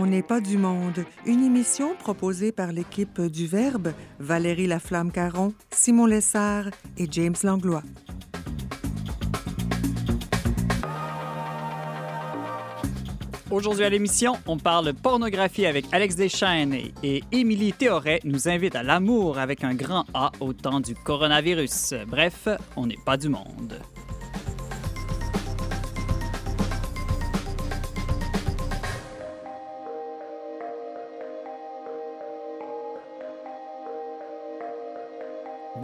On n'est pas du monde, une émission proposée par l'équipe du Verbe, Valérie Laflamme-Caron, Simon Lessard et James Langlois. Aujourd'hui à l'émission, on parle pornographie avec Alex Deschaines et Émilie Théoret nous invite à l'amour avec un grand A au temps du coronavirus. Bref, on n'est pas du monde.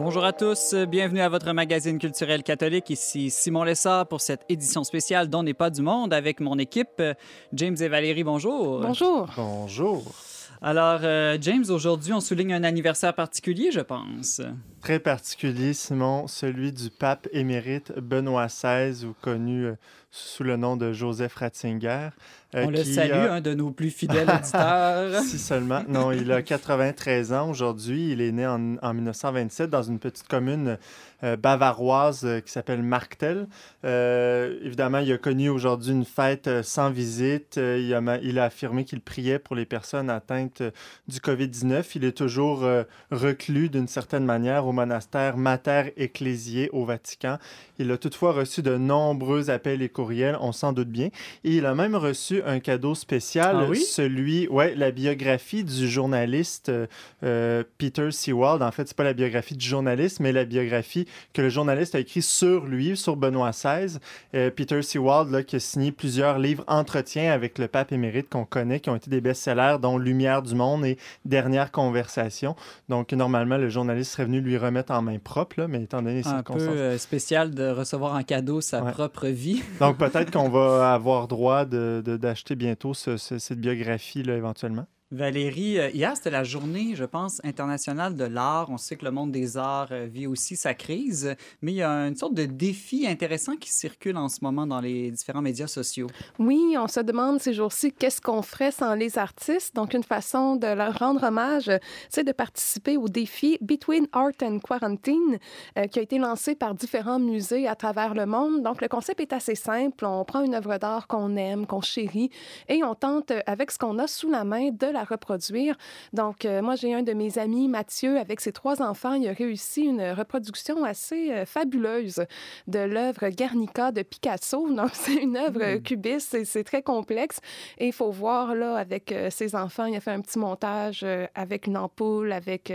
Bonjour à tous, bienvenue à votre magazine culturel catholique. Ici Simon Lessard pour cette édition spéciale dont n'est pas du monde avec mon équipe. James et Valérie, bonjour. Bonjour. Bonjour. Alors, euh, James, aujourd'hui, on souligne un anniversaire particulier, je pense. Très particulier, Simon, celui du pape émérite Benoît XVI, ou connu euh, sous le nom de Joseph Ratzinger. Euh, on le salue, a... un de nos plus fidèles auditeurs. si seulement. Non, il a 93 ans aujourd'hui. Il est né en, en 1927 dans une petite commune euh, bavaroise euh, qui s'appelle Marktel. Euh, évidemment, il a connu aujourd'hui une fête sans visite. Il a, il a affirmé qu'il priait pour les personnes atteintes du COVID-19. Il est toujours reclus d'une certaine manière au monastère Mater Ecclesiae au Vatican. Il a toutefois reçu de nombreux appels et courriels, on s'en doute bien. Et il a même reçu un cadeau spécial, ah oui? celui, ouais, la biographie du journaliste euh, Peter Sewald. En fait, c'est pas la biographie du journaliste, mais la biographie que le journaliste a écrit sur lui, sur Benoît XVI. Euh, Peter Sewald, là, qui a signé plusieurs livres entretiens avec le pape émérite qu'on connaît, qui ont été des best-sellers, dont Lumière du monde et Dernière conversation. Donc, normalement, le journaliste serait venu lui remettre en main propre, là, mais étant donné les Un circonstances... peu euh, spécial de recevoir en cadeau sa Ouais. propre vie. Donc, peut-être qu'on va avoir droit de- de- d'acheter bientôt ce- ce- cette biographie, là, éventuellement. Valérie, euh, hier, c'était la journée, je pense, internationale de l'art. On sait que le monde des arts euh, vit aussi sa crise, mais il y a une sorte de défi intéressant qui circule en ce moment dans les différents médias sociaux. Oui, on se demande ces jours-ci qu'est-ce qu'on ferait sans les artistes? Donc, une façon de leur rendre hommage, c'est de participer au défi Between Art and Quarantine, euh, qui a été lancé par différents musées à travers le monde. Donc, le concept est assez simple. On prend une œuvre d'art qu'on aime, qu'on chérit, et on tente, avec ce qu'on a sous la main, de la reproduire. Donc, euh, moi, j'ai un de mes amis, Mathieu, avec ses trois enfants, il a réussi une reproduction assez euh, fabuleuse de l'œuvre Guernica de Picasso. Donc, c'est une œuvre euh, cubiste, c'est- c'est très complexe. Et il faut voir, là, avec euh, ses enfants, il a fait un petit montage avec une ampoule, avec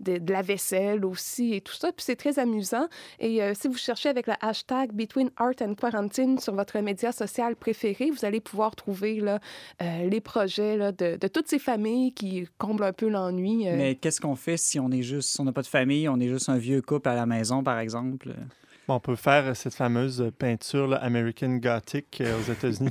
de, de la vaisselle aussi et tout ça. Puis c'est très amusant. Et si vous cherchez avec le hashtag Between Art and Quarantine sur votre média social préféré, vous allez pouvoir trouver là, les projets là, de, de toutes ces comblent un peu l'ennui. euh. Mais qu'est-ce qu'on fait si on est juste, si on n'a pas de famille, on est juste un vieux couple à la maison, par exemple? Bon, on peut faire cette fameuse peinture là, American Gothic euh, aux États-Unis.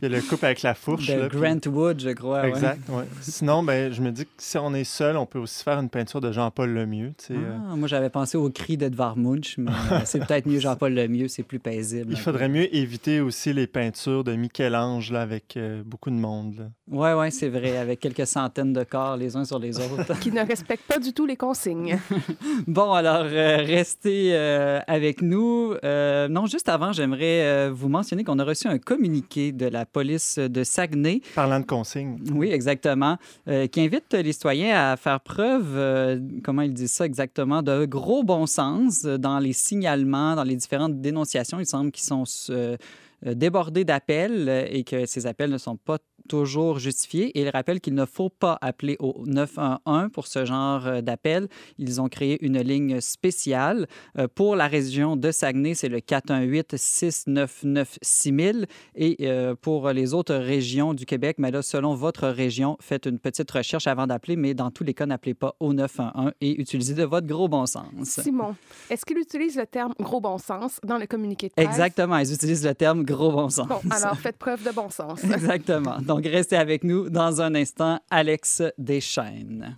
Il y a le couple avec la fourche. De là, puis- Grant Wood, je crois. Exact, ouais. Sinon, ben, je me dis que si on est seul, on peut aussi faire une peinture de Jean-Paul Lemieux. tu sais, euh. Ah, moi, j'avais pensé au cri d'Edvard Munch, mais euh, c'est peut-être mieux Jean-Paul Lemieux, c'est plus paisible. Il peu. faudrait mieux éviter aussi les peintures de Michel-Ange là, avec euh, beaucoup de monde. là. Ouais, ouais, c'est vrai, avec quelques centaines de corps les uns sur les autres. qui ne respectent pas du tout les consignes. Bon, alors, euh, restez euh, avec nous. Euh, non, juste avant, j'aimerais euh, vous mentionner qu'on a reçu un communiqué de la police de Saguenay. Parlant de consignes. Oui, exactement. euh, qui invite les citoyens à faire preuve, euh, comment ils disent ça exactement, de gros bon sens dans les signalements, dans les différentes dénonciations. Il semble qu'ils sont débordés d'appels et que ces appels ne sont pas toujours justifiés. Et il rappelle qu'il ne faut pas appeler au 911 pour ce genre euh, d'appel. Ils ont créé une ligne spéciale. Euh, Pour la région de Saguenay, c'est le 418-699-6000. Et euh, pour les autres régions du Québec, mais là, selon votre région, faites une petite recherche avant d'appeler, mais dans tous les cas, n'appelez pas au 911 et utilisez de votre gros bon sens. Simon, est-ce qu'il utilise le terme gros bon sens dans le communiqué de presse? Exactement, ils utilisent le terme gros bon sens. Bon, alors faites preuve de bon sens. Exactement. Donc, restez avec nous dans un instant, Alex Deschaines.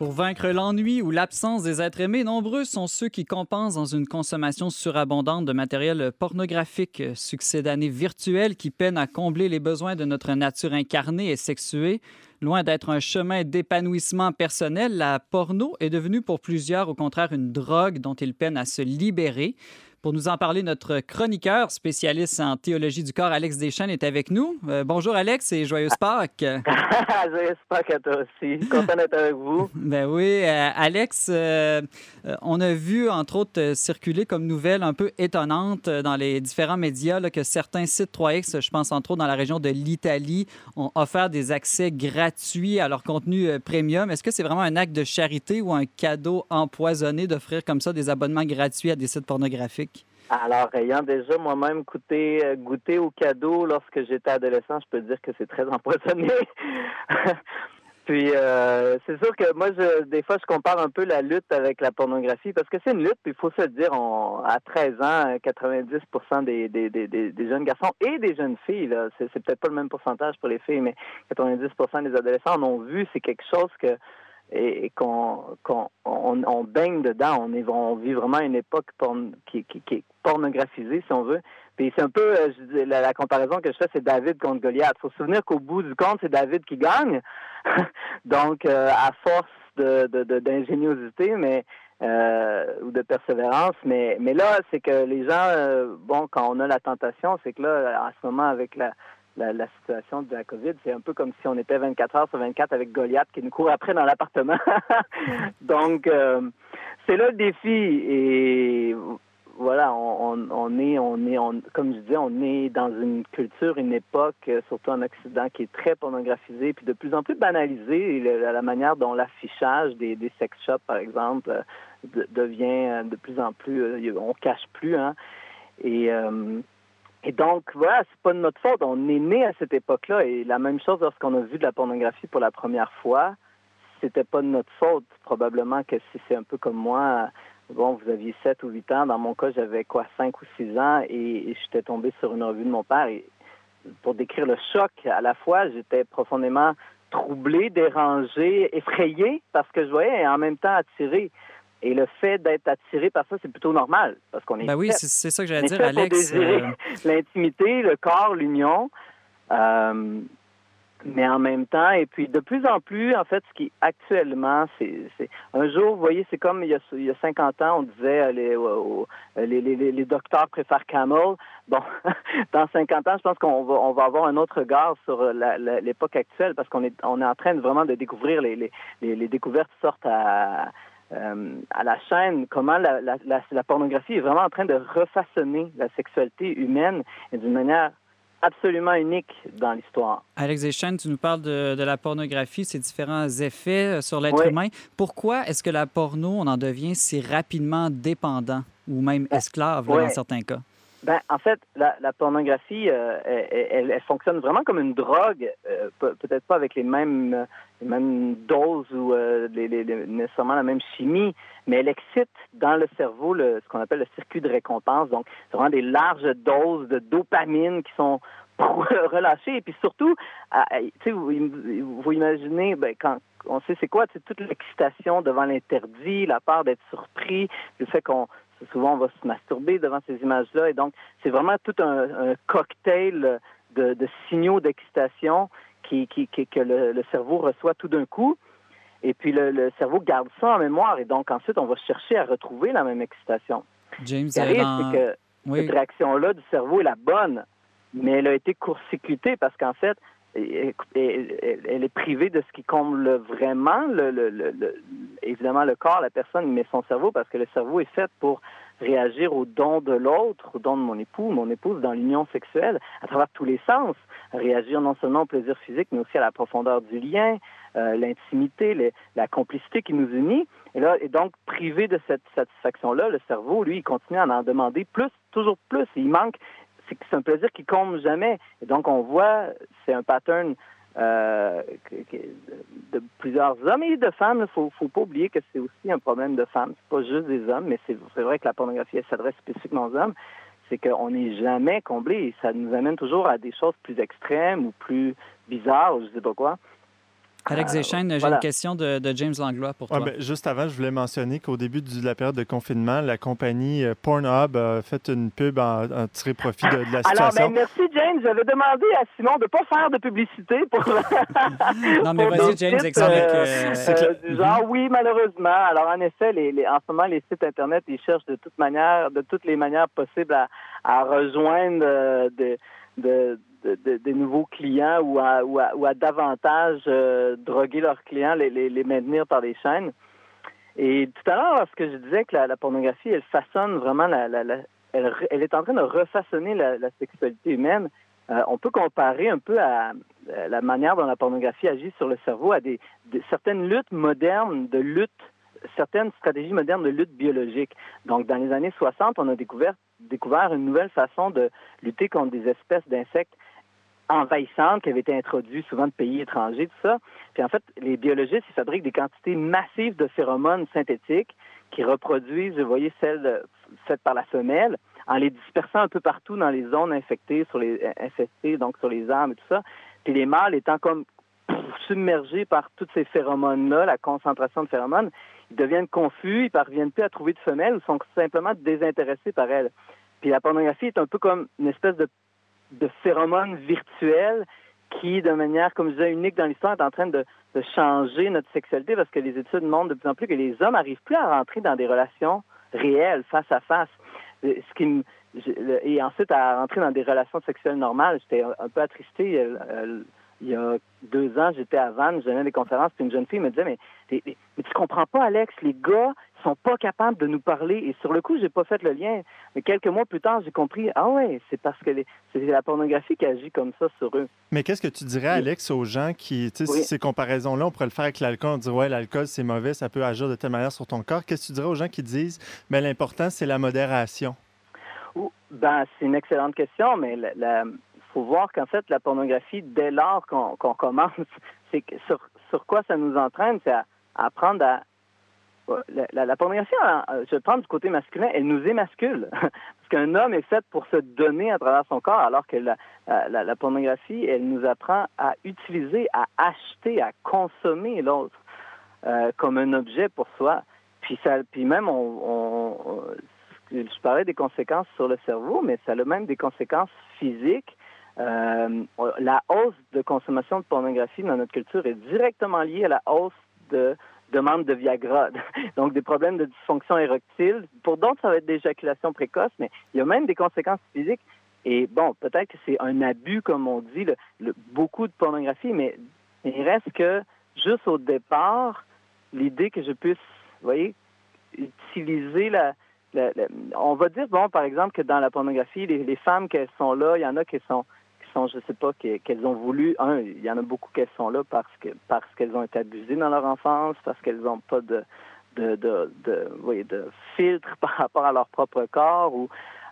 Pour vaincre l'ennui ou l'absence des êtres aimés, nombreux sont ceux qui compensent dans une consommation surabondante de matériel pornographique. Succès d'années virtuelles qui peinent à combler les besoins de notre nature incarnée et sexuée. Loin d'être un chemin d'épanouissement personnel, la porno est devenue pour plusieurs au contraire une drogue dont ils peinent à se libérer. Pour nous en parler, notre chroniqueur spécialiste en théologie du corps, Alex Deschênes, est avec nous. Euh, bonjour Alex et joyeuse Pâques. joyeuse Pâques à toi aussi. Content d'être avec vous. Ben oui, euh, Alex, euh, on a vu entre autres circuler comme nouvelle un peu étonnante dans les différents médias que certains sites 3X, je pense entre autres dans la région de l'Italie, ont offert des accès gratuits à leur contenu premium. Est-ce que c'est vraiment un acte de charité ou un cadeau empoisonné d'offrir comme ça des abonnements gratuits à des sites pornographiques? Alors, ayant déjà moi-même goûté, euh, goûté au cadeau lorsque j'étais adolescent, je peux dire que c'est très empoisonné. puis, euh, c'est sûr que moi, je, des fois, je compare un peu la lutte avec la pornographie parce que c'est une lutte, puis il faut se dire, à 13 ans, 90 des, des, des, des, jeunes garçons et des jeunes filles, là, c'est, c'est peut-être pas le même pourcentage pour les filles, mais 90% des adolescents en ont vu. C'est quelque chose que et, qu'on on, baigne dedans. On, vit vraiment une époque qui, est pornographisée, si on veut. Puis c'est un peu, euh, la, comparaison que je fais, c'est David contre Goliath. Il faut se souvenir qu'au bout du compte, c'est David qui gagne. Donc, euh, à force d'ingéniosité, mais euh, ou de persévérance. Mais, là, c'est que les gens, bon, quand on a la tentation, c'est que là, en ce moment, avec la, la, situation de la COVID. C'est un peu comme si on était 24 heures sur 24 avec Goliath qui nous court après dans l'appartement. Donc, euh, c'est là le défi. Et voilà, on, est, on est, on, comme je disais, on est dans une culture, une époque, euh, surtout en Occident, qui est très pornographisée, puis de plus en plus banalisée. la, manière dont l'affichage des, des sex shops, par exemple, euh, devient de plus en plus, on cache plus, hein. Et et donc, voilà, c'est pas de notre faute. On est né à cette époque-là. Et la même chose lorsqu'on a vu de la pornographie pour la première fois, c'était pas de notre faute. Probablement que si c'est un peu comme moi, bon, vous aviez 7 ou 8 ans. Dans mon cas, j'avais quoi, 5 ou 6 ans et, j'étais tombé sur une revue de mon père. Et pour décrire le choc, à la fois, j'étais profondément troublé, dérangé, effrayé parce que je voyais et en même temps attiré. Et le fait d'être attiré par ça, c'est plutôt normal parce qu'on est. Ben oui, c'est ça que j'allais dire, Alex. Euh, l'intimité, le corps, l'union. Euh, mais en même temps, et puis de plus en plus, en fait, ce qui actuellement, c'est un jour, vous voyez, c'est comme il y, a, il y a 50 ans, on disait euh, les, les, les, les, docteurs préfèrent Camel. Bon, dans 50 ans, je pense qu'on va, on va avoir un autre regard sur l'époque actuelle parce qu'on est, on est en train de vraiment de découvrir les, les, les, découvertes sortent à euh, à la chaîne comment la, la, la, pornographie est vraiment en train de refaçonner la sexualité humaine d'une manière absolument unique dans l'histoire. Alex Deschênes, tu nous parles de, de, la pornographie, ses différents effets euh, sur l'être humain. Pourquoi est-ce que la porno, on en devient si rapidement dépendant ou même ben, esclave dans certains cas? Ben, en fait, la, la pornographie, euh, elle, elle, fonctionne vraiment comme une drogue, euh, peut-être pas avec les mêmes, les mêmes doses ou euh, les, les, nécessairement la même chimie, mais elle excite dans le cerveau le, ce qu'on appelle le circuit de récompense. Donc, c'est vraiment des larges doses de dopamine qui sont relâchées. Et puis surtout, vous, vous imaginez, ben, quand on sait c'est quoi, c'est toute l'excitation devant l'interdit, la peur d'être surpris, le fait qu'on souvent on va se masturber devant ces images-là. Et donc, c'est vraiment tout un, cocktail de, signaux d'excitation qui, que le, cerveau reçoit tout d'un coup. Et puis, le, cerveau garde ça en mémoire. Et donc, ensuite, on va chercher à retrouver la même excitation. James, Ce arrive, c'est que cette réaction-là du cerveau est la bonne, mais elle a été court-circuitée parce qu'en fait, elle est privée de ce qui comble vraiment, le, évidemment, le corps, la personne, mais son cerveau, parce que le cerveau est fait pour réagir au don de l'autre, au don de mon époux, mon épouse, dans l'union sexuelle, à travers tous les sens. Réagir non seulement au plaisir physique, mais aussi à la profondeur du lien, euh, l'intimité, la complicité qui nous unit. Et là, et donc, privé de cette satisfaction-là, le cerveau, lui, il continue à en demander plus, toujours plus. il manque c'est un plaisir qui compte jamais. Et donc, on voit, c'est un pattern euh, de plusieurs hommes et de femmes. Il faut, faut, pas oublier que c'est aussi un problème de femmes. C'est pas juste des hommes, mais c'est vrai que la pornographie s'adresse spécifiquement aux hommes. C'est qu'on n'est jamais comblé ça nous amène toujours à des choses plus extrêmes ou plus bizarres, je sais pas quoi. Alex Deschênes, j'ai une question de, James Langlois pour toi. Ben, juste avant, je voulais mentionner qu'au début de la période de confinement, la compagnie euh, Pornhub a fait une pub en, tiré profit de, la situation. Alors, ben, merci James. J'avais demandé à Simon de ne pas faire de publicité pour... non, mais vas-y James, explique. Euh, euh, genre, oui, malheureusement. Alors, en effet, les, en ce moment, les sites Internet, ils cherchent de toute manière, de toutes les manières possibles à, rejoindre des des nouveaux clients ou à, davantage euh, droguer leurs clients, les, les, maintenir par des chaînes. Et tout à l'heure, lorsque je disais que la, pornographie, elle façonne vraiment elle, est en train de refaçonner la, sexualité humaine. Euh, on peut comparer un peu à, la manière dont la pornographie agit sur le cerveau à certaines luttes modernes de lutte certaines stratégies modernes de lutte biologique. Donc, dans les années 60, on a découvert une nouvelle façon de lutter contre des espèces d'insectes envahissantes qui avaient été introduites souvent de pays étrangers, tout ça. Puis en fait, les biologistes, ils fabriquent des quantités massives de phéromones synthétiques qui reproduisent, vous voyez, celles faites par la femelle, en les dispersant un peu partout dans les zones infectées, sur les infestées, donc sur les armes et tout ça. Puis les mâles étant comme submergés par toutes ces phéromones-là, la concentration de phéromones, ils deviennent confus, ils parviennent plus à trouver de femelles ou sont simplement désintéressés par elles. Puis la pornographie est un peu comme une espèce de, de phéromone virtuel qui, de manière, comme je disais, unique dans l'histoire, est en train de, changer notre sexualité parce que les études montrent de plus en plus que les hommes n'arrivent plus à rentrer dans des relations réelles, face à face. Ce qui et ensuite à rentrer dans des relations sexuelles normales. J'étais un peu attristé. Euh, il y a deux ans, j'étais à Vannes, je donnais des conférences, puis une jeune fille me disait, mais, mais, mais tu comprends pas, Alex, les gars sont pas capables de nous parler. Et sur le coup, j'ai pas fait le lien. Mais quelques mois plus tard, j'ai compris, ah ouais, c'est parce que c'est la pornographie qui agit comme ça sur eux. Mais qu'est-ce que tu dirais, Alex, aux gens qui, tu sais, ces comparaisons-là, on pourrait le faire avec l'alcool, on dirait, ouais, l'alcool, c'est mauvais, ça peut agir de telle manière sur ton corps. Qu'est-ce que tu dirais aux gens qui disent, mais l'important, c'est la modération? Ben, c'est une excellente question, mais la faut voir qu'en fait, la pornographie, dès lors qu'on commence, c'est sur, sur quoi ça nous entraîne, c'est à, apprendre à. La, pornographie, hein, je vais prendre du côté masculin, elle nous émascule. Parce qu'un homme est fait pour se donner à travers son corps, alors que la, la pornographie, elle nous apprend à utiliser, à acheter, à consommer l'autre euh, comme un objet pour soi. Puis, ça, puis même, on, on, je parlais des conséquences sur le cerveau, mais ça a même des conséquences physiques euh, la hausse de consommation de pornographie dans notre culture est directement liée à la hausse de demande de Viagra, donc des problèmes de dysfonction érectile. Pour d'autres, ça va être d'éjaculation précoce, mais il y a même des conséquences physiques. Et bon, peut-être que c'est un abus, comme on dit, beaucoup de pornographie, mais, il reste que, juste au départ, l'idée que je puisse, vous voyez, utiliser la, on va dire, bon, par exemple, que dans la pornographie, les, les femmes qu'elles sont là, il y en a qui sont sont, je sais pas, qu'elles ont voulu. Un, il y en a beaucoup qui sont là parce que parce qu'elles ont été abusées dans leur enfance, parce qu'elles n'ont pas de de, de, de, de filtre par rapport à leur propre corps ou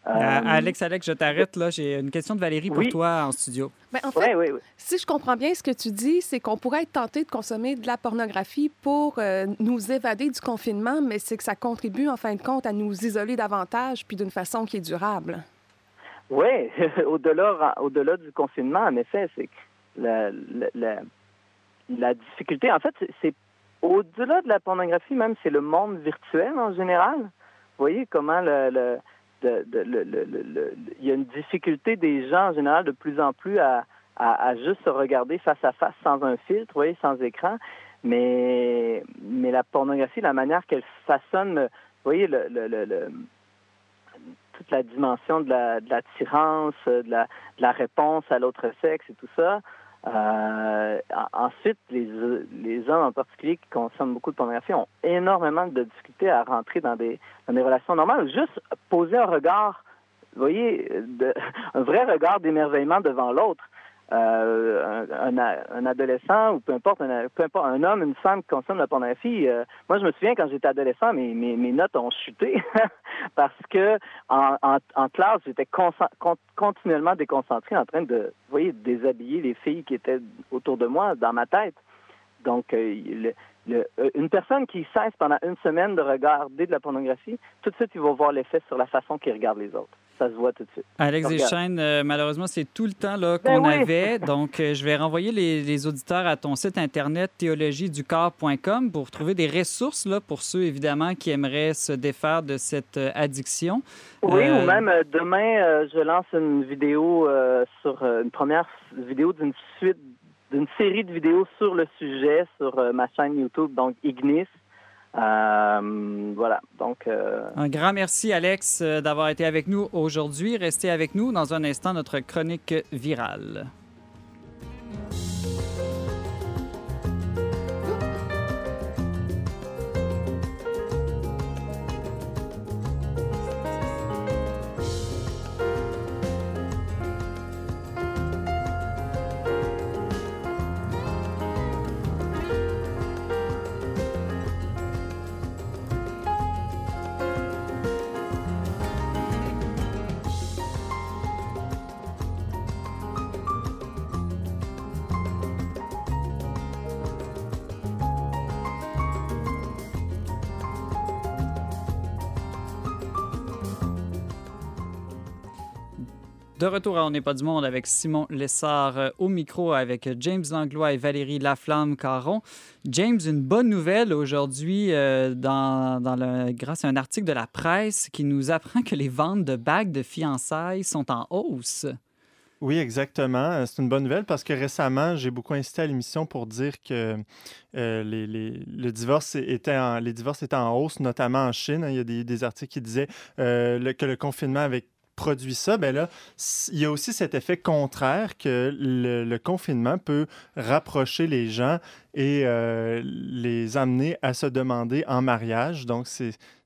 euh, Alex, Alex, je t'arrête là. J'ai une question de Valérie pour toi en studio. Ben, en fait, si je comprends bien ce que tu dis, c'est qu'on pourrait être tenté de consommer de la pornographie pour euh, nous évader du confinement, mais c'est que ça contribue en fin de compte à nous isoler davantage puis d'une façon qui est durable. Oui, au-delà au-delà du confinement, en effet, c'est la, la, la, difficulté. En fait, c'est au-delà de la pornographie, même, c'est le monde virtuel en général. Vous voyez comment le, le il y a une difficulté des gens en général de plus en plus à, à, juste se regarder face à face sans un filtre, vous voyez, sans écran. Mais, mais la pornographie, la manière qu'elle façonne, vous voyez, le, le, le toute la dimension de l'attirance, la, de, la, de la réponse à l'autre sexe et tout ça. Euh, ensuite, les, les hommes en particulier qui consomment beaucoup de pornographie ont énormément de difficultés à rentrer dans des, dans des relations normales. Juste poser un regard, vous voyez, de, un vrai regard d'émerveillement devant l'autre. Euh, un, adolescent ou peu importe, un, un homme, une femme qui consomme la pornographie. Euh, moi, je me souviens quand j'étais adolescent, mes, mes, notes ont chuté parce que en, classe, j'étais continuellement déconcentré en train de, vous voyez, déshabiller les filles qui étaient autour de moi dans ma tête. Donc, euh, le, une personne qui cesse pendant une semaine de regarder de la pornographie, tout de suite, il va voir l'effet sur la façon qu'il regarde les autres. Ça se voit tout de suite. Alex Deschênes, euh, malheureusement, c'est tout le temps là, qu'on Ben oui. avait. Donc, euh, je vais renvoyer les, les auditeurs à ton site internet théologieducorps.com pour trouver des ressources là, pour ceux, évidemment, qui aimeraient se défaire de cette euh, addiction. Oui, Euh, ou même euh, demain, euh, je lance une vidéo euh, sur une première vidéo d'une suite, d'une série de vidéos sur le sujet sur euh, ma chaîne YouTube, donc Ignis. Euh, voilà, donc euh, Un grand merci, Alex, euh, d'avoir été avec nous aujourd'hui. Restez avec nous dans un instant, notre chronique virale. De retour à On n'est pas du monde avec Simon Lessard euh, au micro avec James Langlois et Valérie Laflamme-Caron. James, une bonne nouvelle aujourd'hui euh, dans, dans le, grâce à un article de la presse qui nous apprend que les ventes de bagues de fiançailles sont en hausse. Oui, exactement. Euh, C'est une bonne nouvelle parce que récemment, j'ai beaucoup insisté à l'émission pour dire que les, les- le divorce était en, les divorces étaient en hausse, notamment en Chine. Il y a des, articles qui disaient que le confinement avait produit ça. Ben là, il y a aussi cet effet contraire que le, confinement peut rapprocher les gens et euh, les amener à se demander en mariage. Donc,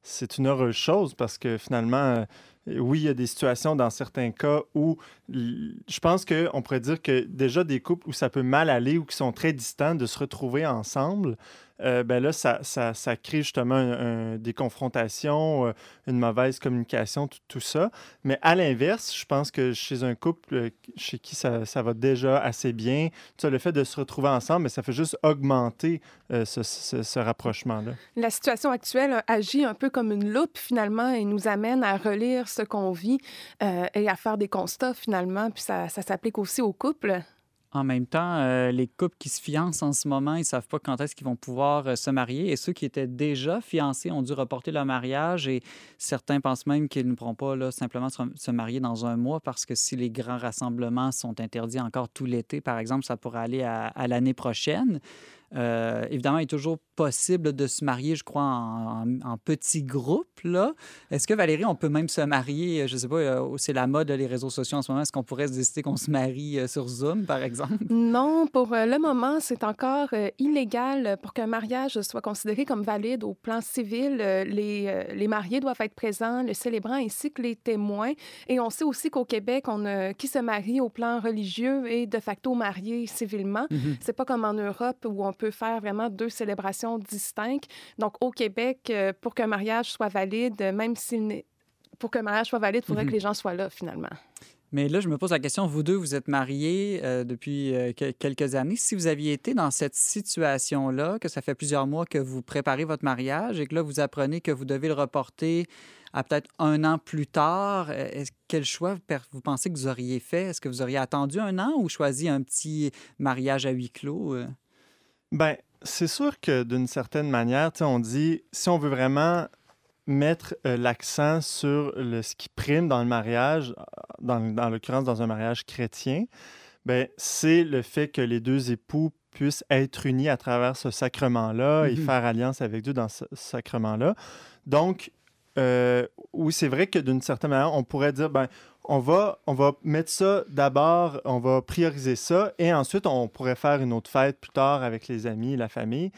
c'est une heureuse chose parce que finalement, euh, oui, il y a des situations dans certains cas où je pense qu'on pourrait dire que déjà des couples où ça peut mal aller ou qui sont très distants de se retrouver ensemble, euh, ben là, ça, ça, ça crée justement des confrontations, euh, une mauvaise communication, tout, ça. Mais à l'inverse, je pense que chez un couple euh, chez qui ça, ça va déjà assez bien, tu le fait de se retrouver ensemble, ben, ça fait juste augmenter euh, ce, ce- ce rapprochement-là. La situation actuelle agit un peu comme une loupe finalement et nous amène à relire ce qu'on vit et à faire des constats finalement. Ça, s'applique aussi aux couples? En même temps, euh, les couples qui se fiancent en ce moment, ils savent pas quand est-ce qu'ils vont pouvoir euh, se marier. Et ceux qui étaient déjà fiancés ont dû reporter leur mariage. Et certains pensent même qu'ils ne pourront pas simplement se, marier dans un mois parce que si les grands rassemblements sont interdits encore tout l'été, par exemple, ça pourrait aller à l'année prochaine. Euh, évidemment, il est toujours possible de se marier, je crois, en, en- en petits groupes. Là. Est-ce que, Valérie, on peut même se marier, je sais pas, euh, c'est la mode, les réseaux sociaux en ce moment, est-ce qu'on pourrait se décider qu'on se marie euh, sur Zoom, par exemple? Non, pour euh, le moment, c'est encore euh, illégal pour qu'un mariage soit considéré comme valide au plan civil. euh, les, euh, les mariés doivent être présents, le célébrant ainsi que les témoins. Et on sait aussi qu'au Québec, on, euh, qui se marie au plan religieux est de facto marié civilement. Mhm. C'est pas comme en Europe où on peut faire vraiment deux célébrations distinctes. Donc, au Québec, euh, pour qu'un mariage soit valide, euh, même s'il n'est pour qu'un mariage soit valide, il faudrait Mhm. que les gens soient là, finalement. Mais là, je me pose la question, vous deux, vous êtes mariés euh, depuis euh, que- quelques années. Si vous aviez été dans cette situation-là, que ça fait plusieurs mois que vous préparez votre mariage et que là, vous apprenez que vous devez le reporter à peut-être un an plus tard, quel choix vous pensez que vous auriez fait? Est-ce que vous auriez attendu un an ou choisi un petit mariage à huis clos? Ben, c'est sûr que d'une certaine manière, on dit, si on veut vraiment mettre euh, l'accent sur le, ce qui prime dans le mariage, euh, dans, dans l'occurrence dans un mariage chrétien, ben, c'est le fait que les deux époux puissent être unis à travers ce sacrement-là et Mhm. faire alliance avec Dieu dans ce ce sacrement-là. Donc, euh, oui, c'est vrai que d'une certaine manière, on pourrait dire, ben, on va, on va mettre ça d'abord, on va prioriser ça, et ensuite, on pourrait faire une autre fête plus tard avec les amis, la famille.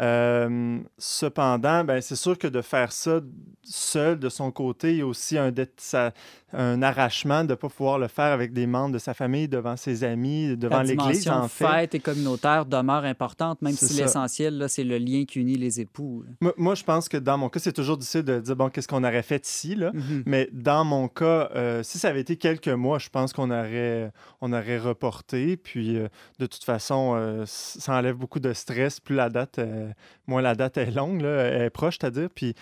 Euh, cependant, ben, c'est sûr que de faire ça seul de son côté, il y a aussi un, dé- ça- un arrachement de ne pas pouvoir le faire avec des membres de sa famille, devant ses amis, devant l'Église, en fait. fête et communautaire demeure importante, même si l'essentiel, c'est le lien qui unit les époux. Moi, moi, je pense que dans mon cas, c'est toujours difficile de dire, bon, qu'est-ce qu'on aurait fait ici, là? Mhm. Mais dans mon cas, euh, si ça avait été quelques mois, je pense qu'on aurait, on aurait reporté. Puis, euh, de toute façon, ça enlève beaucoup de stress. Plus la date euh, moins la date est longue, là, elle est proche, c'est-à-dire. Puis,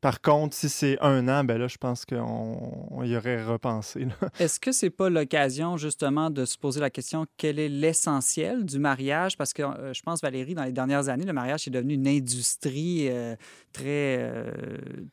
par contre, si c'est un an, ben là, je pense qu'on y aurait repensé. Est-ce que c'est pas l'occasion, justement, de se poser la question quel est l'essentiel du mariage? Parce que je pense, Valérie, dans les dernières années, le mariage est devenu une industrie très,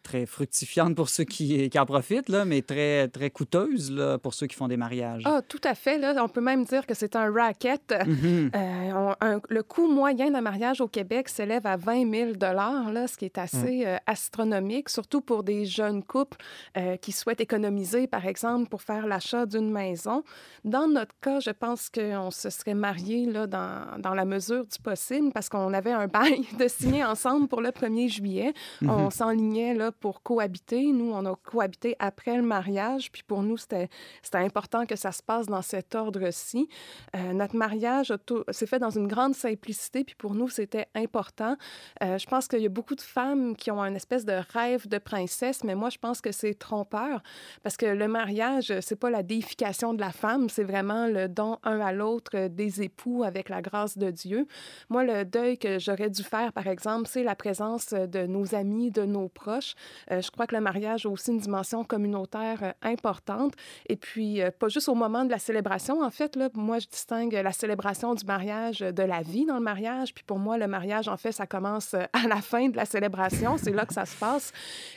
très fructifiante pour ceux qui, qui, en profitent, là, mais très, très coûteuse là, pour ceux qui font des mariages. Ah, tout à fait. Là. On peut même dire que c'est un racket. Mhm. Euh, le coût moyen d'un mariage au Québec s'élève à 20 000 là, ce qui est assez mm. euh, astronomique, surtout pour des jeunes couples euh, qui souhaitent économiser, par exemple, pour faire l'achat d'une maison. Dans notre cas, je pense qu'on se serait mariés là, dans, dans la mesure du possible parce qu'on avait un bail de signer ensemble pour le 1er juillet. On mhm. s'enlignait là, pour cohabiter. Nous, on a cohabité après le mariage. Puis pour nous, c'était important que ça se passe dans cet ordre-ci. Euh, notre mariage s'est fait dans une grande simplicité, puis pour nous, important. Euh, je pense qu'il y a beaucoup de femmes qui ont un espèce de rêve de princesse, mais moi, je pense que c'est trompeur, parce que le mariage, c'est pas la déification de la femme, c'est vraiment le don un à l'autre des époux avec la grâce de Dieu. Moi, le deuil que j'aurais dû faire, par exemple, c'est la présence de nos amis, de nos proches. Euh, je crois que le mariage a aussi une dimension communautaire importante. Et puis, pas juste au moment de la célébration, en fait, là, moi, je distingue la célébration du mariage de la vie dans le mariage. Puis pour moi, le mariage, en fait, ça commence euh, à la fin de la célébration. C'est là que ça se passe.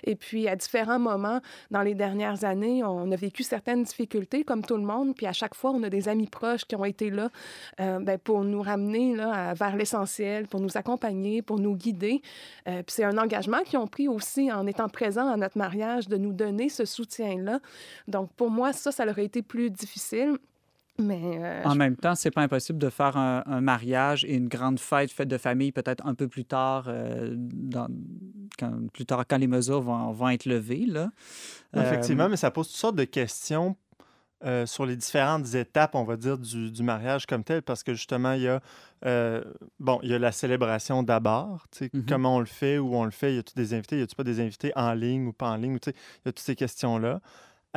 Et puis, à différents moments dans les dernières années, on a vécu certaines difficultés, comme tout le monde. Puis à chaque fois, on a des amis proches qui ont été là euh, ben, pour nous ramener là, vers l'essentiel, pour nous accompagner, pour nous guider. Euh, puis c'est un engagement qu'ils ont pris aussi en étant présents à notre mariage, de nous donner ce soutien-là. Donc, pour moi, ça, ça aurait été plus difficile. Mais euh, en même temps, c'est pas impossible de faire un, mariage et une grande fête, fête de famille, peut-être un peu plus tard, euh, dans, quand, plus tard quand les mesures vont, vont être levées. Là. Effectivement, euh, mais ça pose toutes sortes de questions sur les différentes étapes, on va dire, du, du, mariage comme tel, parce que justement, il y a, bon, il y a la célébration d'abord, tu sais, mm-hmm. comment on le fait, où on le fait, y a-t-il des invités, y a-t-il pas des invités en ligne ou pas en ligne, tu sais, il y a toutes ces questions-là.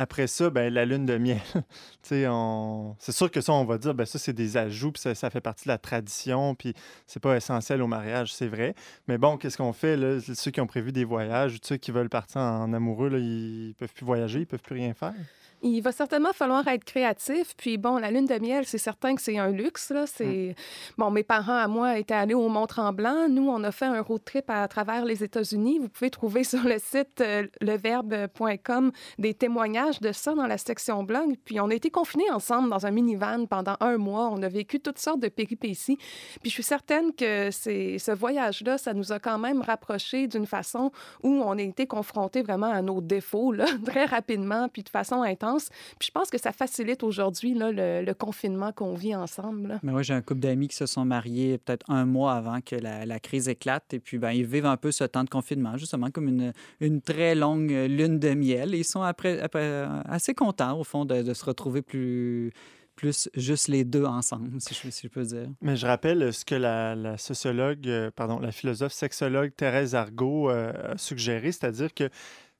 Après ça, ben, la lune de miel. on... C'est sûr que ça, on va dire, ben, ça, c'est des ajouts, puis ça, fait partie de la tradition, puis c'est pas essentiel au mariage, c'est vrai. Mais bon, qu'est-ce qu'on fait? Ceux qui ont prévu des voyages, ceux qui veulent partir en amoureux, là, ils peuvent plus voyager, ils peuvent plus rien faire? Il va certainement falloir être créatif. Puis bon, la lune de miel, c'est certain que c'est un luxe. Là. C'est... Mm. Bon, mes parents à moi étaient allés au Mont-Tremblant. Nous, on a fait un road trip à, travers les États-Unis. Vous pouvez trouver sur le site euh, leverbe.com des témoignages de ça dans la section blog. Puis on a été confinés ensemble dans un minivan pendant un mois. On a vécu toutes sortes de péripéties. Puis je suis certaine que c'est, ce voyage-là, ça nous a quand même rapprochés d'une façon où on a été confrontés vraiment à nos défauts là, très rapidement, puis de façon intense. Puis je pense que ça facilite aujourd'hui le, le, confinement qu'on vit ensemble. Mais moi, j'ai un couple d'amis qui se sont mariés peut-être un mois avant que la, la, crise éclate. Et puis, ben, ils vivent un peu ce temps de confinement, justement, comme une, une très longue lune de miel. Et ils sont après, assez contents, au fond, de, de se retrouver plus plus juste les deux ensemble, si je, si je, peux dire. Mais je rappelle ce que la, la sociologue, euh, pardon, la philosophe sexologue Thérèse Argot euh, a suggéré, c'est-à-dire que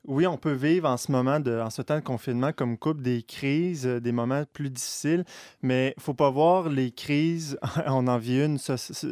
oui, on peut vivre en ce moment, en ce temps de confinement, comme couple, des crises, euh, des moments plus difficiles, mais il ne faut pas voir les crises, on en vit une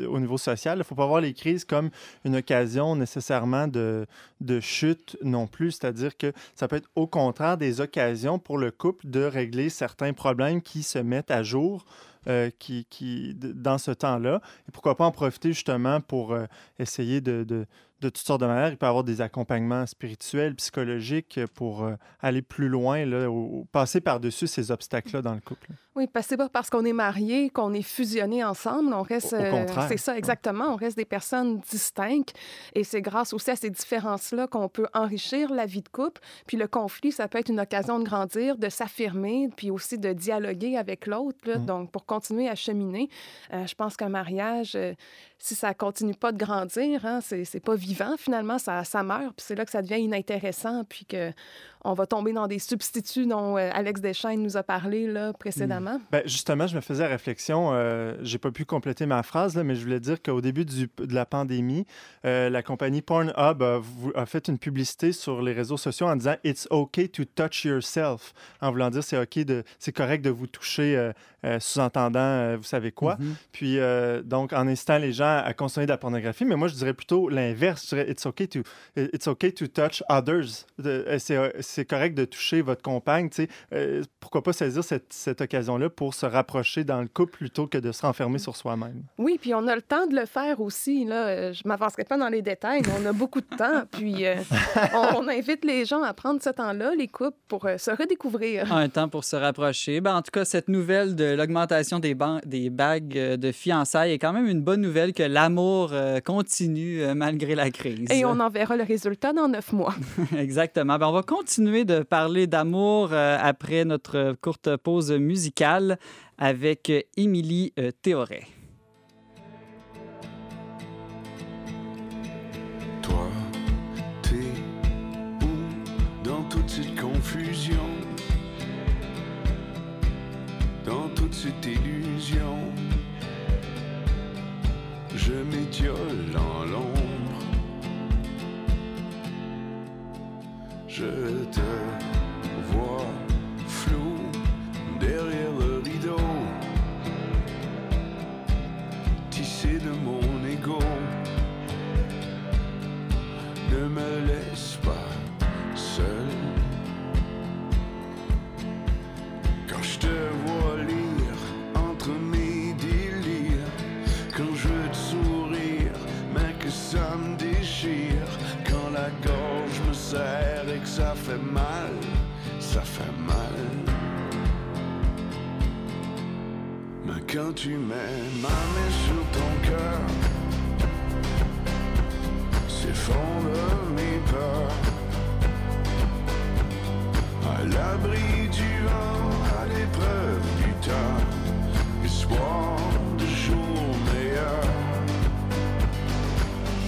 au niveau social, il ne faut pas voir les crises comme une occasion nécessairement de, de chute non plus, c'est-à-dire que ça peut être au contraire des occasions pour le couple de régler certains problèmes qui se mettent à jour euh, qui, qui, dans ce temps-là. Et pourquoi pas en profiter justement pour euh, essayer de, de, de, toutes sortes de manières. Il peut y avoir des accompagnements spirituels, psychologiques pour euh, aller plus loin, là, ou, passer par-dessus ces obstacles-là dans le couple. Oui, parce que c'est pas parce qu'on est mariés qu'on est fusionnés ensemble. On reste. Au, contraire. c'est ça, exactement. On reste des personnes distinctes. Et c'est grâce aussi à ces différences-là qu'on peut enrichir la vie de couple. Puis le conflit, ça peut être une occasion de grandir, de s'affirmer, puis aussi de dialoguer avec l'autre. Mmh. Donc, pour continuer à cheminer. Euh, je pense qu'un mariage, euh, si ça continue pas de grandir, hein, c'est pas vivant finalement, ça, ça meurt. Puis c'est là que ça devient inintéressant, puis que on va tomber dans des substituts dont euh, Alex Deschaines nous a parlé là, précédemment. Ben, justement, je me faisais réflexion, euh, j'ai pas pu compléter ma phrase, là, mais je voulais dire qu'au début du, de la pandémie, euh, la compagnie Pornhub a, a, fait une publicité sur les réseaux sociaux en disant « It's okay to touch yourself », en voulant dire c'est ok de, c'est correct de vous toucher, sous-entendant, vous savez quoi. Mm-hmm. Puis donc, en incitant les gens gens à consommer de la pornographie, mais moi, je dirais plutôt l'inverse. Je dirais, it's okay to, it's okay to touch others. Euh, c'est correct de toucher votre compagne. Tu sais. Euh, pourquoi pas saisir cette, cette occasion-là pour se rapprocher dans le couple plutôt que de se renfermer sur soi-même? Oui, puis on a le temps de le faire aussi. Là. Euh, je ne m'avancerai pas dans les détails, mais on a beaucoup de temps. Puis on, on, invite les gens à prendre ce temps-là, les couples, pour se redécouvrir. Un temps pour se rapprocher. Ben, en tout cas, cette nouvelle de l'augmentation des, des bagues de fiançailles est quand même une bonne nouvelle que l'amour continue malgré la crise. Et on en verra le résultat dans neuf mois. Exactement. Ben, on va continuer de parler d'amour après notre courte pause musicale avec Émilie Théoret. Toi, t'es où dans toute cette confusion, dans toute cette illusion? Je m'étiole en l'ombre. Je te vois flou derrière le rideau, tissé de mon ego. Ne me laisse et que ça fait mal, ça fait mal. Mais quand tu mets ma main sur ton cœur, s'effondrent mes peurs. À l'abri du vent, à l'épreuve du temps, espoir de jours meilleurs.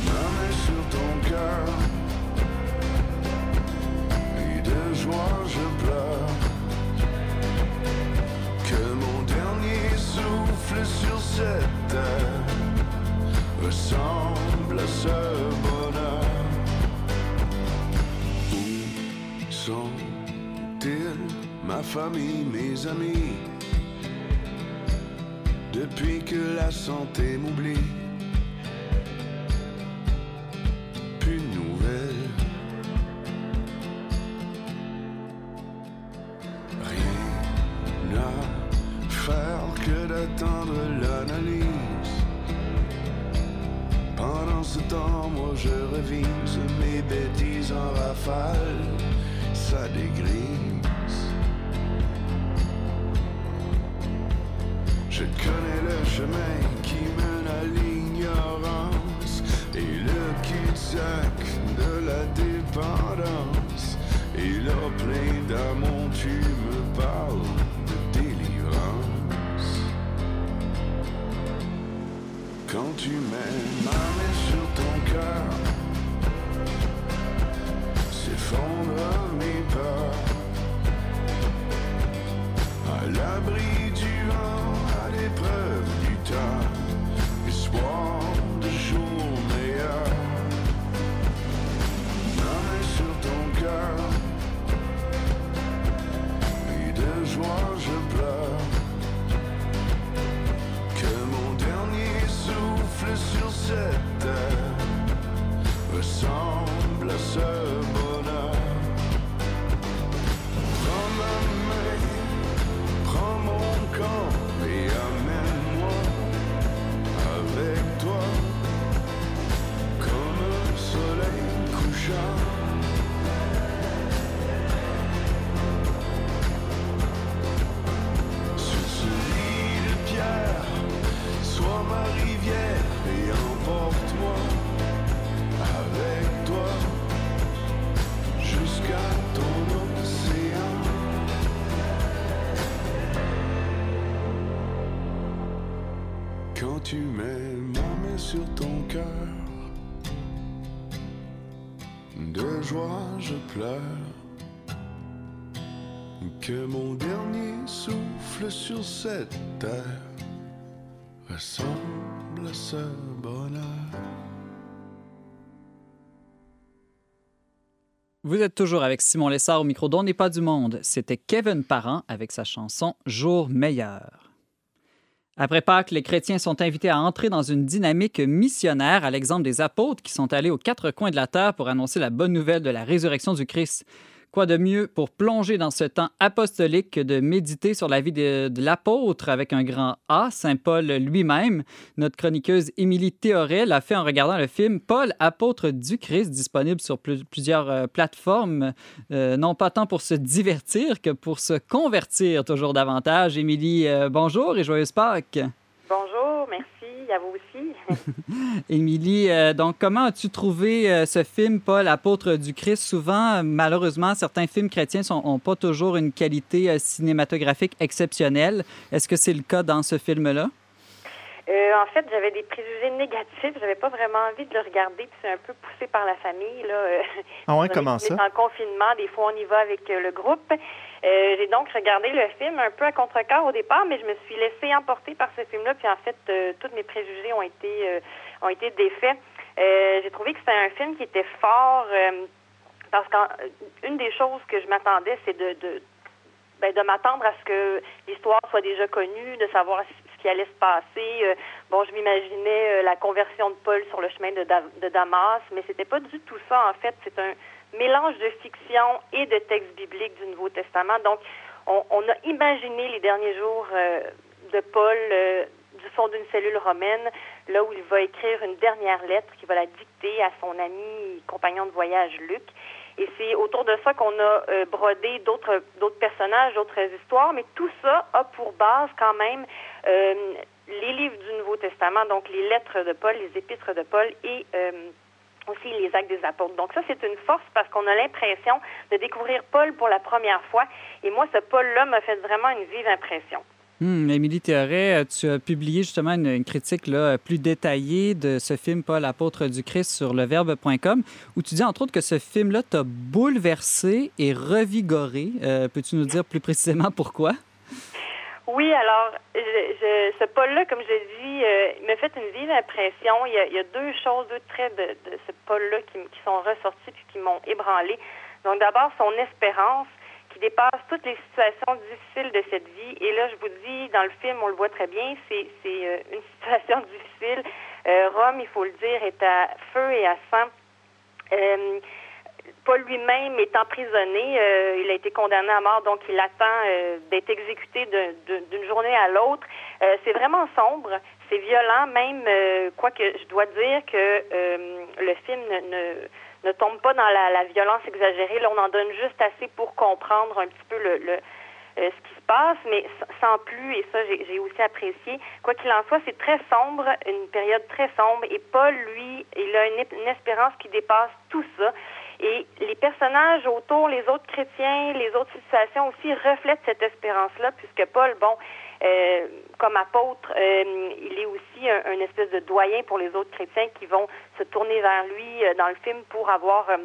Ma main sur ton cœur, amis, depuis que la santé m'oublie? L'abri du vent, à l'épreuve du temps, espoir de jours meilleurs. Ma sur ton cœur, et de joie je pleure. Que mon dernier souffle sur cette terre ressemble à ce Que mon dernier souffle sur cette terre ressemble à ce bonheur. Vous êtes toujours avec Simon Lessard au micro d'On n'est pas du monde. C'était Kevin Parent avec sa chanson Jour meilleur. Après Pâques, les chrétiens sont invités à entrer dans une dynamique missionnaire, à l'exemple des apôtres qui sont allés aux quatre coins de la terre pour annoncer la bonne nouvelle de la résurrection du Christ. Quoi de mieux pour plonger dans ce temps apostolique que de méditer sur la vie de, l'apôtre avec un grand A, Saint Paul lui-même? Notre chroniqueuse Émilie Théoret l'a fait en regardant le film Paul, apôtre du Christ, disponible sur plus- plusieurs euh, plateformes, euh, non pas tant pour se divertir que pour se convertir toujours davantage. Émilie, euh, bonjour et joyeuse Pâques. Bonjour, merci, à vous aussi. Émilie, euh, donc comment as-tu trouvé euh, ce film, Paul, apôtre du Christ? Souvent, euh, malheureusement, certains films chrétiens n'ont pas toujours une qualité euh, cinématographique exceptionnelle. Est-ce que c'est le cas dans ce film-là? Euh, en fait, j'avais des préjugés négatifs. J'avais pas vraiment envie de le regarder. Puis c'est un peu poussé par la famille. Là. Ah ouais, on est- comment on est ça? en confinement. Des fois, on y va avec euh, le groupe. Euh, j'ai donc regardé le film un peu à contre-cœur au départ, mais je me suis laissée emporter par ce film-là. Puis en fait, euh, tous mes préjugés ont été euh, ont été défaits. J'ai trouvé que c'était un film qui était fort parce qu'une des choses que je m'attendais, c'est de, de ben, de m'attendre à ce que l'histoire soit déjà connue, de savoir ce qui allait se passer. Bon, je m'imaginais la conversion de Paul sur le chemin de, Da- de Damas, mais c'était pas du tout ça. En fait, c'est un mélange de fiction et de texte biblique du Nouveau Testament. Donc, on, a imaginé les derniers jours euh, de Paul euh, du fond d'une cellule romaine, là où il va écrire une dernière lettre qu'il va la dicter à son ami compagnon de voyage Luc. Et c'est autour de ça qu'on a euh, brodé d'autres d'autres personnages, d'autres histoires, mais tout ça a pour base quand même les livres du Nouveau Testament, donc les lettres de Paul, les épîtres de Paul et aussi les actes des apôtres. Donc ça, c'est une force parce qu'on a l'impression de découvrir Paul pour la première fois. Et moi, ce Paul-là m'a fait vraiment une vive impression. Hmm, Émilie Théoret, tu as publié justement une, une critique là, plus détaillée de ce film Paul, apôtre du Christ sur leverbe.com, où tu dis entre autres que ce film-là t'a bouleversé et revigoré. Euh, Peux-tu nous dire plus précisément pourquoi? Oui, alors, je, ce Paul-là, comme je l'ai dit, euh, il m'a fait une vive impression. Il y a, deux choses, deux traits de, ce Paul-là qui, qui sont ressortis puis qui m'ont ébranlé. Donc, d'abord, son espérance qui dépasse toutes les situations difficiles de cette vie. Et là, je vous dis, dans le film, on le voit très bien, c'est euh, une situation difficile. Euh, Rome, il faut le dire, est à feu et à sang. Paul lui-même est emprisonné. Euh, il a été condamné à mort, donc il attend euh, d'être exécuté d'une journée à l'autre. Euh, c'est vraiment sombre, c'est violent, même, quoique je dois dire que le film ne, ne, tombe pas dans la, violence exagérée. Là, on en donne juste assez pour comprendre un petit peu le, le, ce qui se passe, mais sans plus, et ça j'ai aussi apprécié. Quoi qu'il en soit, c'est très sombre, une période très sombre, et Paul, lui, il a une espérance qui dépasse tout ça. Et les personnages autour, les autres chrétiens, les autres situations aussi reflètent cette espérance-là, puisque Paul, bon, euh, comme apôtre, euh, il est aussi un, espèce de doyen pour les autres chrétiens qui vont se tourner vers lui euh, dans le film pour avoir, euh,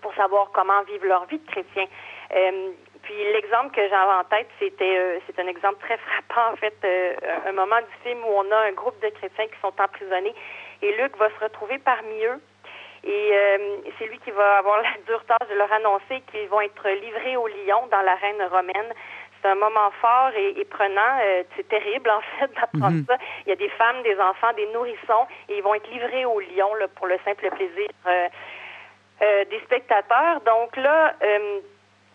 pour savoir comment vivre leur vie de chrétien. Euh, puis l'exemple que j'avais en tête, c'était c'est un exemple très frappant en fait, un moment du film où on a un groupe de chrétiens qui sont emprisonnés et Luc va se retrouver parmi eux et euh, c'est lui qui va avoir la dure tâche de leur annoncer qu'ils vont être livrés aux lions dans l'arène romaine. C'est un moment fort et, et prenant. Euh, c'est terrible, en fait, d'apprendre Mhm. ça. Il y a des femmes, des enfants, des nourrissons, et ils vont être livrés aux lions là, pour le simple plaisir euh, euh, des spectateurs. Donc là, euh,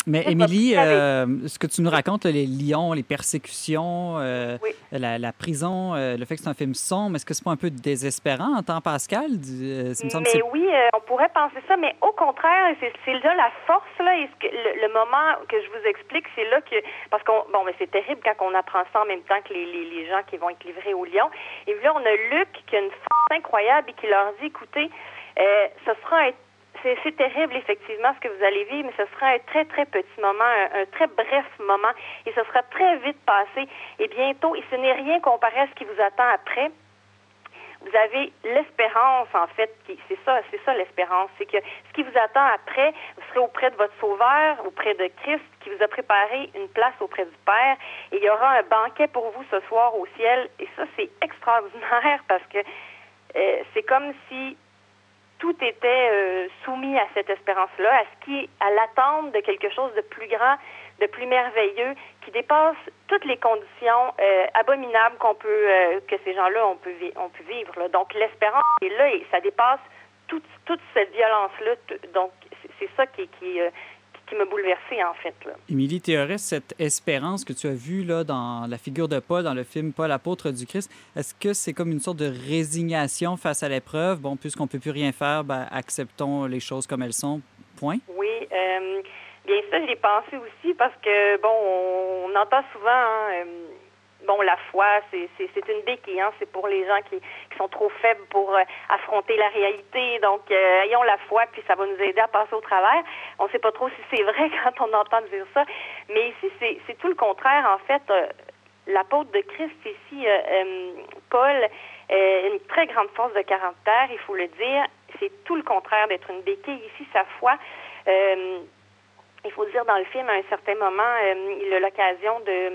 Mais Émilie, euh, ce que tu nous racontes, les lions, les persécutions, euh, Oui. la, la prison, euh, le fait que c'est un film sombre, est-ce que c'est pas un peu désespérant en temps Pascal? Du- ça me semble que Mais oui, on pourrait penser ça, mais au contraire, c'est là la force là, et ce que- le, le moment que je vous explique, c'est là que parce qu'on bon, mais c'est terrible quand on apprend ça en même temps que les, les, les gens qui vont être livrés au lion. Et là, on a Luc qui a une force incroyable et qui leur dit, écoutez, ce sera un c'est terrible, effectivement, ce que vous allez vivre, mais ce sera un très, très petit moment, un, très bref moment, et ce sera très vite passé. Et bientôt, et ce n'est rien comparé à ce qui vous attend après. Vous avez l'espérance, en fait, c'est ça, c'est ça l'espérance, c'est que ce qui vous attend après, vous serez auprès de votre Sauveur, auprès de Christ, qui vous a préparé une place auprès du Père, et il y aura un banquet pour vous ce soir au ciel, et ça, c'est extraordinaire parce que euh, c'est comme si tout était euh, soumis à cette espérance-là, à ce qui, à l'attente de quelque chose de plus grand, de plus merveilleux, qui dépasse toutes les conditions euh, abominables qu'on peut, euh, que ces gens-là ont pu, ont pu vivre. là. Donc l'espérance est là et ça dépasse toute, toute cette violence-là. Donc c'est ça qui, qui, euh, qui m'a bouleversée en fait. Là. Émilie Théoret, cette espérance que tu as vue là, dans la figure de Paul, dans le film Paul, apôtre du Christ, est-ce que c'est comme une sorte de résignation face à l'épreuve? Bon, puisqu'on ne peut plus rien faire, ben, acceptons les choses comme elles sont. Point. Oui, euh, bien ça, j'ai pensé aussi parce que, bon, on, on entend souvent, hein, euh, bon, la foi, c'est une béquille, hein, c'est pour les gens qui, qui sont trop faibles pour euh, affronter la réalité. Donc, euh, ayons la foi, puis ça va nous aider à passer au travers. On ne sait pas trop si c'est vrai quand on entend dire ça, mais ici, c'est tout le contraire, en fait. euh, L'apôtre de Christ ici, euh, Paul, une très grande force de caractère, il faut le dire. C'est tout le contraire d'être une béquille. Ici, sa foi, il faut dire dans le film, à un certain moment, il a l'occasion de,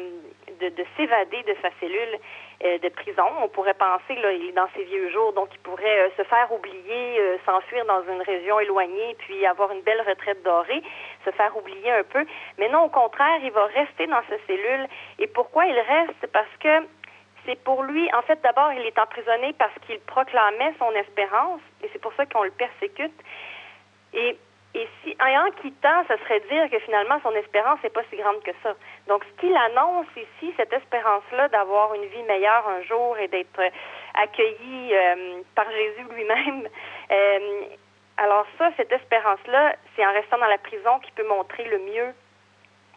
de, de s'évader de sa cellule euh, de prison. On pourrait penser, là, il est dans ses vieux jours, donc il pourrait euh, se faire oublier, euh, s'enfuir dans une région éloignée, puis avoir une belle retraite dorée, se faire oublier un peu. Mais non, au contraire, il va rester dans sa cellule. Et pourquoi il reste? Parce que c'est pour lui, en fait, d'abord, il est emprisonné parce qu'il proclamait son espérance, et c'est pour ça qu'on le persécute. Et, et si, en quittant, ça serait dire que finalement, son espérance n'est pas si grande que ça. Donc, ce qu'il annonce ici, cette espérance-là d'avoir une vie meilleure un jour et d'être euh, accueilli euh, par Jésus lui-même, euh, alors ça, cette espérance-là, c'est en restant dans la prison qu'il peut montrer le mieux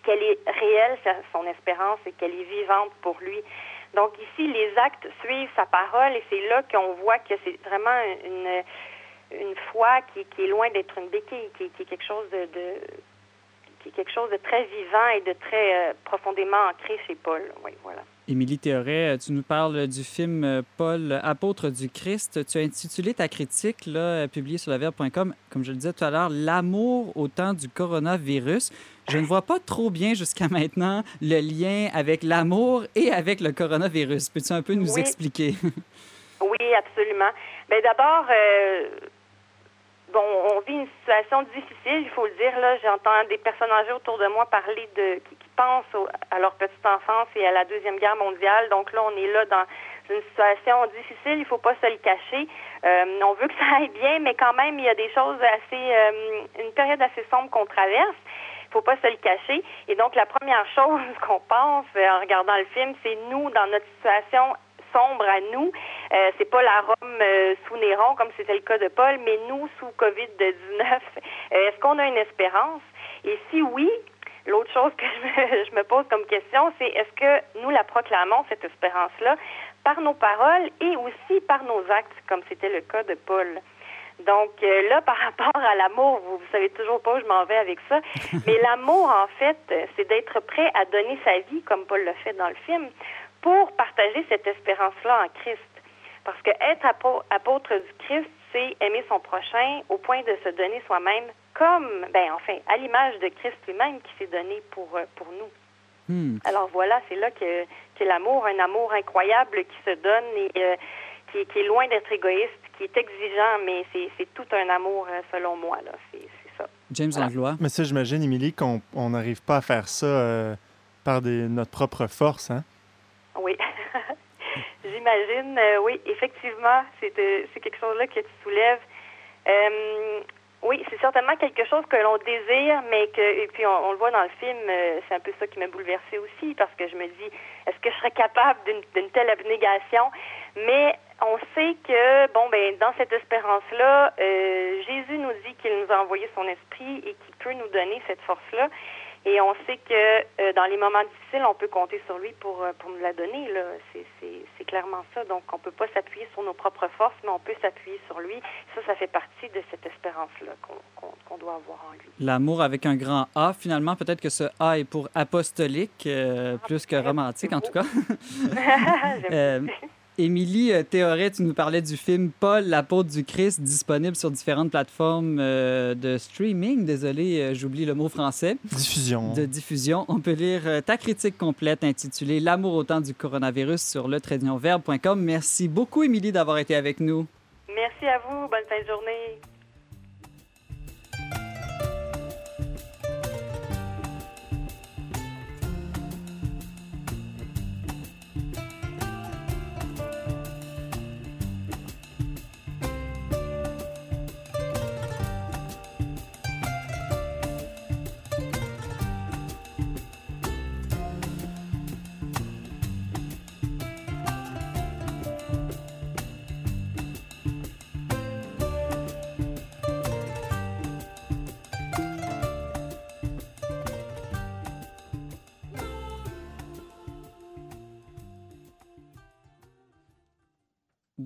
qu'elle est réelle, son espérance, et qu'elle est vivante pour lui. Donc ici, les actes suivent sa parole et c'est là qu'on voit que c'est vraiment une, une foi qui, est loin d'être une béquille, qui, qui est quelque chose de, de- qui est quelque chose de très vivant et de très euh, profondément ancré chez Paul. Oui, voilà. Émilie Théoret, euh, tu nous parles du film euh, Paul, apôtre du Christ. Tu as intitulé ta critique, là, publiée sur laverbe.com, comme je le disais tout à l'heure, L'amour au temps du coronavirus. Je ne vois pas trop bien jusqu'à maintenant le lien avec l'amour et avec le coronavirus. Peux-tu un peu nous Oui. expliquer? Oui, absolument. Ben d'abord, euh, bon, on vit une situation difficile, il faut le dire. Là, j'entends des personnes âgées autour de moi parler de qui, pensent au- à leur petite enfance et à la deuxième guerre mondiale. Donc là, on est là dans une situation difficile. Il faut pas se le cacher. Euh, on veut que ça aille bien, mais quand même, il y a des choses assez, euh, une période assez sombre qu'on traverse. Il faut pas se le cacher. Et donc, la première chose qu'on pense euh, en regardant le film, c'est nous, dans notre situation sombre à nous. Euh, c'est pas la Rome euh, sous Néron, comme c'était le cas de Paul, mais nous, sous COVID-19. Euh, Est-ce qu'on a une espérance? Et si oui, l'autre chose que je me, je me pose comme question, c'est est-ce que nous la proclamons, cette espérance-là, par nos paroles et aussi par nos actes, comme c'était le cas de Paul? Donc euh, là, par rapport à l'amour, vous, vous savez toujours pas où je m'en vais avec ça, mais l'amour, en fait, c'est d'être prêt à donner sa vie, comme Paul le fait dans le film, pour partager cette espérance-là en Christ. Parce que être apôtre du Christ, c'est aimer son prochain au point de se donner soi-même comme, ben enfin, à l'image de Christ lui-même qui s'est donné pour, euh, pour nous. Hmm. Alors voilà, c'est là que, que l'amour, un amour incroyable qui se donne et euh, qui, qui est loin d'être égoïste, qui est exigeant, mais c'est c'est tout un amour euh, selon moi. là. C'est c'est ça. James Langlois. Mais ça, j'imagine, Émilie, qu'on on n'arrive pas à faire ça euh, par des, notre propre force. Hein? Oui. J'imagine, euh, oui, effectivement, c'est quelque chose-là que tu soulèves. Euh, oui, c'est certainement quelque chose que l'on désire, mais que, et puis on, le voit dans le film, euh, c'est un peu ça qui m'a bouleversée aussi, parce que je me dis, est-ce que je serais capable d'une telle abnégation? Mais on sait que, bon, ben, dans cette espérance-là, Jésus nous dit qu'il nous a envoyé son esprit et qu'il peut nous donner cette force-là. Et on sait que euh, dans les moments difficiles, on peut compter sur lui pour, euh, pour nous la donner. Là. C'est, c'est, c'est clairement ça. Donc, on peut pas s'appuyer sur nos propres forces, mais on peut s'appuyer sur lui. Ça, ça fait partie de cette espérance-là qu'on, qu'on, qu'on doit avoir en lui. L'amour avec un grand A, finalement, peut-être que ce A est pour apostolique, euh, plus que romantique en tout cas. Euh, Émilie euh, Théoret, tu nous parlais du film Paul, l'apôtre du Christ, disponible sur différentes plateformes euh, de streaming. Désolé, euh, j'oublie le mot français. Diffusion. De diffusion. On peut lire euh, ta critique complète intitulée L'amour au temps du coronavirus sur le Merci beaucoup, Émilie, d'avoir été avec nous. Merci à vous. Bonne fin de journée.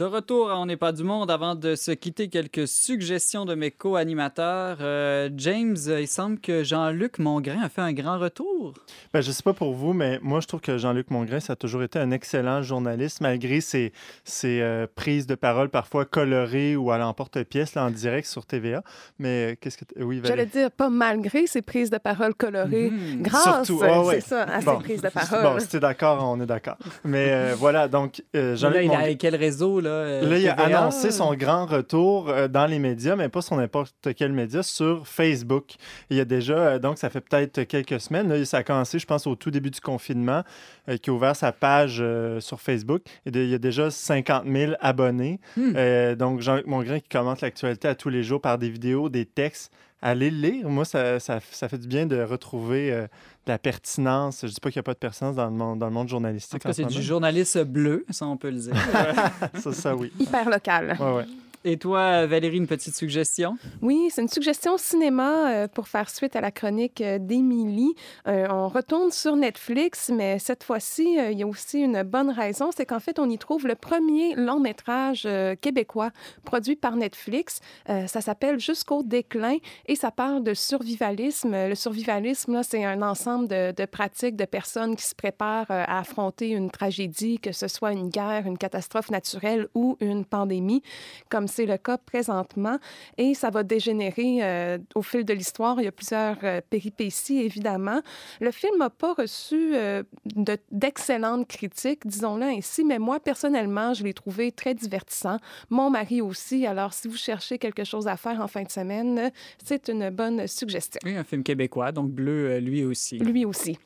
De retour à On n'est pas du monde, avant de se quitter, quelques suggestions de mes co-animateurs. Euh, James, il semble que Jean-Luc Mongrain a fait un grand retour. Ben, je sais pas pour vous, mais moi, je trouve que Jean-Luc Mongrain, ça a toujours été un excellent journaliste, malgré ses, ses euh, prises de parole parfois colorées ou à l'emporte-pièce là, en direct sur TVA. Mais euh, qu'est-ce que... t- Oui, J'allais Valérie. dire, pas malgré ses prises de parole colorées, Mhm. grâce, Surtout, ah ouais. c'est ça, à Bon. ses prises de Bon, parole. si t'es d'accord, on est d'accord. Mais euh, voilà, donc euh, Là, Jean-Luc il a Mongrain... quel réseau, là? Euh, Là, il a annoncé son grand retour euh, dans les médias, mais pas sur n'importe quel média, sur Facebook. Il y a déjà, euh, donc ça fait peut-être quelques semaines, là, ça a commencé, je pense, au tout début du confinement, euh, qui a ouvert sa page euh, sur Facebook. Et de- il y a déjà 50 000 abonnés. Hmm. Euh, donc, Jean-Luc Mongrain qui commente l'actualité à tous les jours par des vidéos, des textes. Allez le lire. Moi, ça, ça, ça fait du bien de retrouver euh, de la pertinence. Je dis pas qu'il n'y a pas de pertinence dans le monde, dans le monde En journalistique. tout cas, ce c'est du journaliste bleu, ça, on peut le dire. ça, ça, oui. Hyper local. Ouais, ouais. Et toi, Valérie, une petite suggestion? Oui, c'est une suggestion cinéma euh, pour faire suite à la chronique euh, d'Émilie. Euh, on retourne sur Netflix, mais cette fois-ci, il y a aussi une bonne raison, c'est qu'en fait, on y trouve le premier long métrage québécois produit par Netflix. Ça s'appelle Jusqu'au déclin et ça parle de survivalisme. Le survivalisme, c'est un ensemble de, de pratiques de personnes qui se préparent à affronter une tragédie, que ce soit une guerre, une catastrophe naturelle ou une pandémie, comme c'est le cas présentement et ça va dégénérer euh, au fil de l'histoire. Il y a plusieurs euh, péripéties, évidemment. Le film n'a pas reçu euh, de- d'excellentes critiques, disons-le ainsi, mais moi, personnellement, je l'ai trouvé très divertissant. Mon mari aussi. Alors, si vous cherchez quelque chose à faire en fin de semaine, c'est une bonne suggestion. Oui, un film québécois, donc bleu, lui aussi. Lui aussi.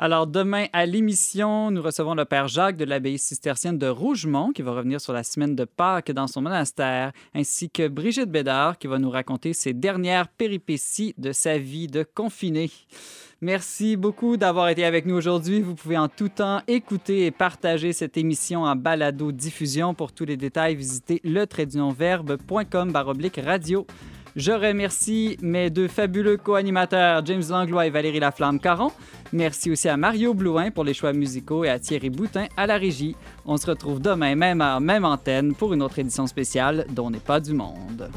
Alors, demain, à l'émission, nous recevons le Père Jacques de l'abbaye cistercienne de Rougemont, qui va revenir sur la semaine de Pâques dans son monastère, ainsi que Brigitte Bédard, qui va nous raconter ses dernières péripéties de sa vie de confinée. Merci beaucoup d'avoir été avec nous aujourd'hui. Vous pouvez en tout temps écouter et partager cette émission en balado-diffusion. Pour tous les détails, visitez le radio. Je remercie mes deux fabuleux co-animateurs, James Langlois et Valérie Laflamme-Caron. Merci aussi à Mario Blouin pour les choix musicaux et à Thierry Boutin à la régie. On se retrouve demain, même heure, même antenne, pour une autre édition spéciale dont n'est pas du monde.